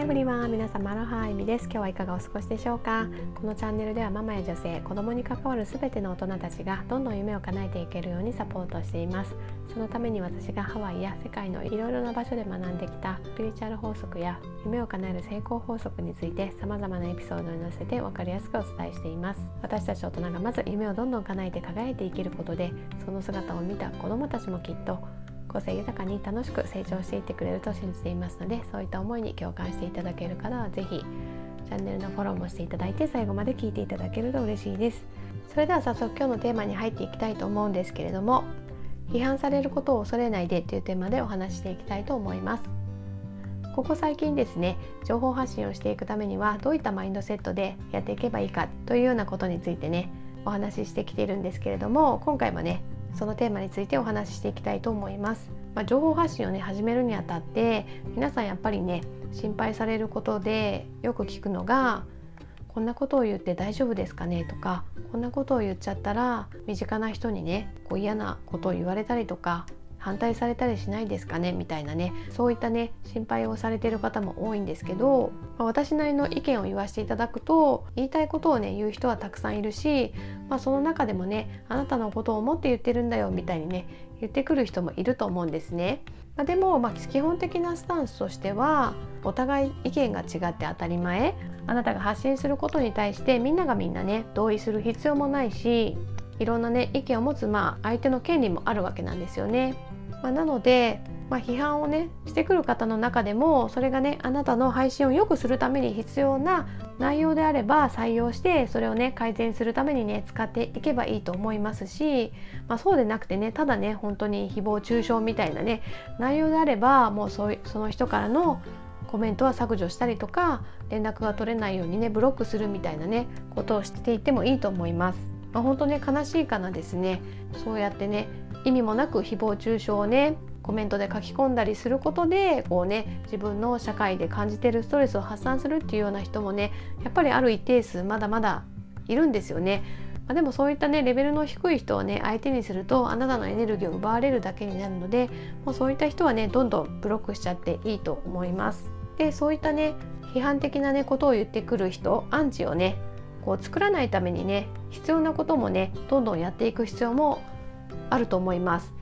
ハイブリワン皆様アロハエミです。今日はいかがお過ごしでしょうか？このチャンネルではママや女性子供に関わるすべての大人たちがどんどん夢を叶えていけるようにサポートしています。そのために私がハワイや世界のいろいろな場所で学んできたスピリチュアル法則や夢を叶える成功法則について様々なエピソードに載せて分かりやすくお伝えしています。私たち大人がまず夢をどんどん叶えて輝いていけることでその姿を見た子供たちもきっと個性豊かに楽しく成長していってくれると信じていますのでそういった思いに共感していただける方は是非チャンネルのフォローもしていただいて最後まで聞いていただけると嬉しいです。それでは早速今日のテーマに入っていきたいと思うんですけれども批判されることを恐れないでというテーマでお話していきたいと思いますここ最近ですね情報発信をしていくためにはどういったマインドセットでやっていけばいいかというようなことについてねお話ししてきているんですけれども今回もねそのテーマについてお話ししていきたいと思います。まあ、情報発信をね始めるにあたって皆さんやっぱりね心配されることでよく聞くのがこんなことを言って大丈夫ですかねとかこんなことを言っちゃったら身近な人にねこう嫌なことを言われたりとか反対されたりしないですかね？みたいなねそういったね心配をされている方も多いんですけど、まあ、私なりの意見を言わせていただくと言いたいことをね言う人はたくさんいるし、まあ、その中でもねあなたのことを思って言ってるんだよみたいにね言ってくる人もいると思うんですね。まあ、でも、まあ、基本的なスタンスとしてはお互い意見が違って当たり前あなたが発信することに対してみんながみんなね同意する必要もないしいろんなね意見を持つまあ相手の権利もあるわけなんですよね。まあ、なので、まあ、批判をねしてくる方の中でもそれがねあなたの配信を良くするために必要な内容であれば採用してそれをね改善するためにね使っていけばいいと思いますし、まあ、そうでなくてねただね本当に誹謗中傷みたいなね内容であればもうそうその人からのコメントは削除したりとか連絡が取れないようにねブロックするみたいなねことをしていってもいいと思います。まあ、本当ね悲しいかなですねそうやってね意味もなく誹謗中傷をねコメントで書き込んだりすることでこうね自分の社会で感じてるストレスを発散するっていうような人もねやっぱりある一定数まだまだいるんですよね。まあ、でもそういったねレベルの低い人をね相手にするとあなたのエネルギーを奪われるだけになるのでもうそういった人はねどんどんブロックしちゃっていいと思います。でそういったね批判的なねことを言ってくる人アンチをねこう作らないためにね必要なこともねどんどんやっていく必要もあると思います。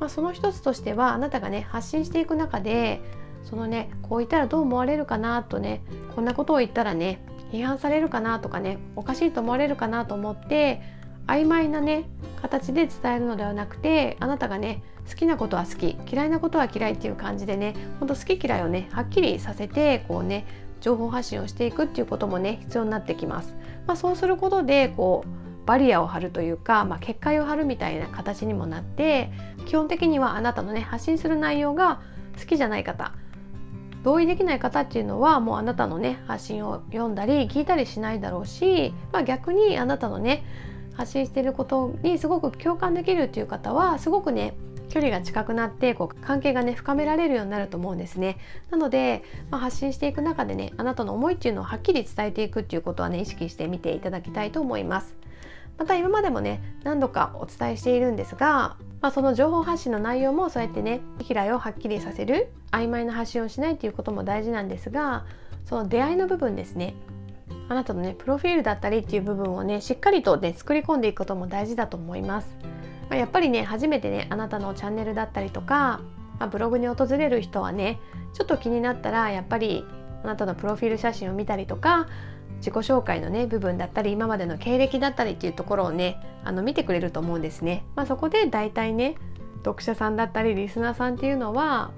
まあ、その一つとしてはあなたがね発信していく中でそのねこう言ったらどう思われるかなとねこんなことを言ったらね批判されるかなとかねおかしいと思われるかなと思って曖昧なね形で伝えるのではなくてあなたがね好きなことは好き嫌いなことは嫌いっていう感じでねほんと好き嫌いをねはっきりさせてこうね情報発信をしていくっていうこともね必要になってきます。まあ、そうすることでこうバリアを張るというか、まあ、結界を張るみたいな形にもなって基本的にはあなたのね発信する内容が好きじゃない方同意できない方っていうのはもうあなたのね発信を読んだり聞いたりしないだろうし、まあ、逆にあなたのね発信してることにすごく共感できるっていう方はすごくね距離が近くなってこう関係がね深められるようになると思うんですね。なので、まあ、発信していく中でねあなたの思いっていうのをはっきり伝えていくっていうことはね意識してみていただきたいと思います。また今までもね何度かお伝えしているんですが、まあ、その情報発信の内容もそうやってね嫌いをはっきりさせる曖昧な発信をしないっていうことも大事なんですがその出会いの部分ですねあなたのねプロフィールだったりっていう部分をねしっかりとね作り込んでいくことも大事だと思います。まあ、やっぱりね初めてねあなたのチャンネルだったりとか、まあ、ブログに訪れる人はねちょっと気になったらやっぱりあなたのプロフィール写真を見たりとか自己紹介のね部分だったり今までの経歴だったりっていうところをねあの見てくれると思うんですね。まあ、そこで大体ね読者さんだったりリスナーさんっていうのは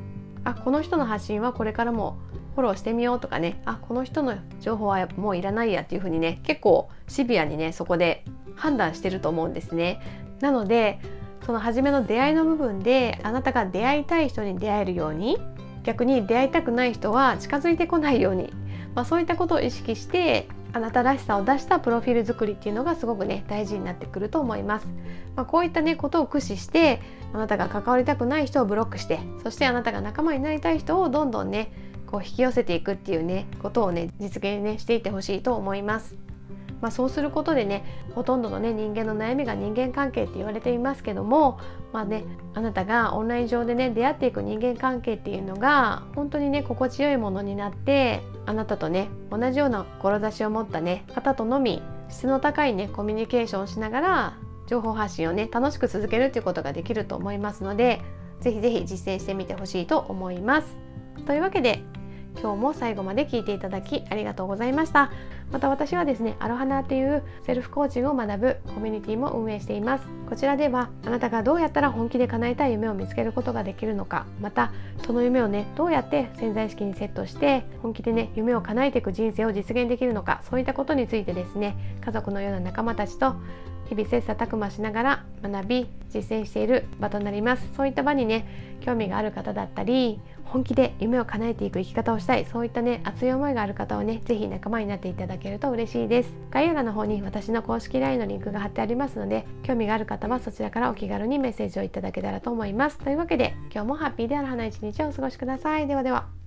あこの人の発信はこれからもフォローしてみようとかねあこの人の情報はもういらないやっていう風にね結構シビアにねそこで判断してると思うんですね。なのでその初めの出会いの部分であなたが出会いたい人に出会えるように逆に出会いたくない人は近づいてこないようにまあ、そういったことを意識してあなたらしさを出したプロフィール作りっていうのがすごくね大事になってくると思います。まあ、こういったねことを駆使してあなたが関わりたくない人をブロックしてそしてあなたが仲間になりたい人をどんどんねこう引き寄せていくっていうねことをね実現ねしていってほしいと思います。まあ、そうすることでねほとんどのね人間の悩みが人間関係って言われていますけどもまあねあなたがオンライン上でね出会っていく人間関係っていうのが本当にね心地よいものになってあなたとね同じような志を持ったね方とのみ質の高いねコミュニケーションをしながら情報発信をね楽しく続けるっていうことができると思いますのでぜひぜひ実践してみてほしいと思います。というわけで今日も最後まで聞いていただきありがとうございました。また私はですねアロハナっていうセルフコーチングを学ぶコミュニティも運営しています。こちらではあなたがどうやったら本気で叶えたい夢を見つけることができるのかまたその夢をねどうやって潜在意識にセットして本気でね夢を叶えていく人生を実現できるのかそういったことについてですね家族のような仲間たちと日々切磋琢磨しながら学び実践している場となります。そういった場にね興味がある方だったり本気で夢を叶えていく生き方をしたいそういったね熱い思いがある方はね是非仲間になっていただけると嬉しいです。概要欄の方に私の公式 LINE のリンクが貼ってありますので興味がある方はそちらからお気軽にメッセージをいただけたらと思います。というわけで今日もハッピーである花一日をお過ごしください。ではでは。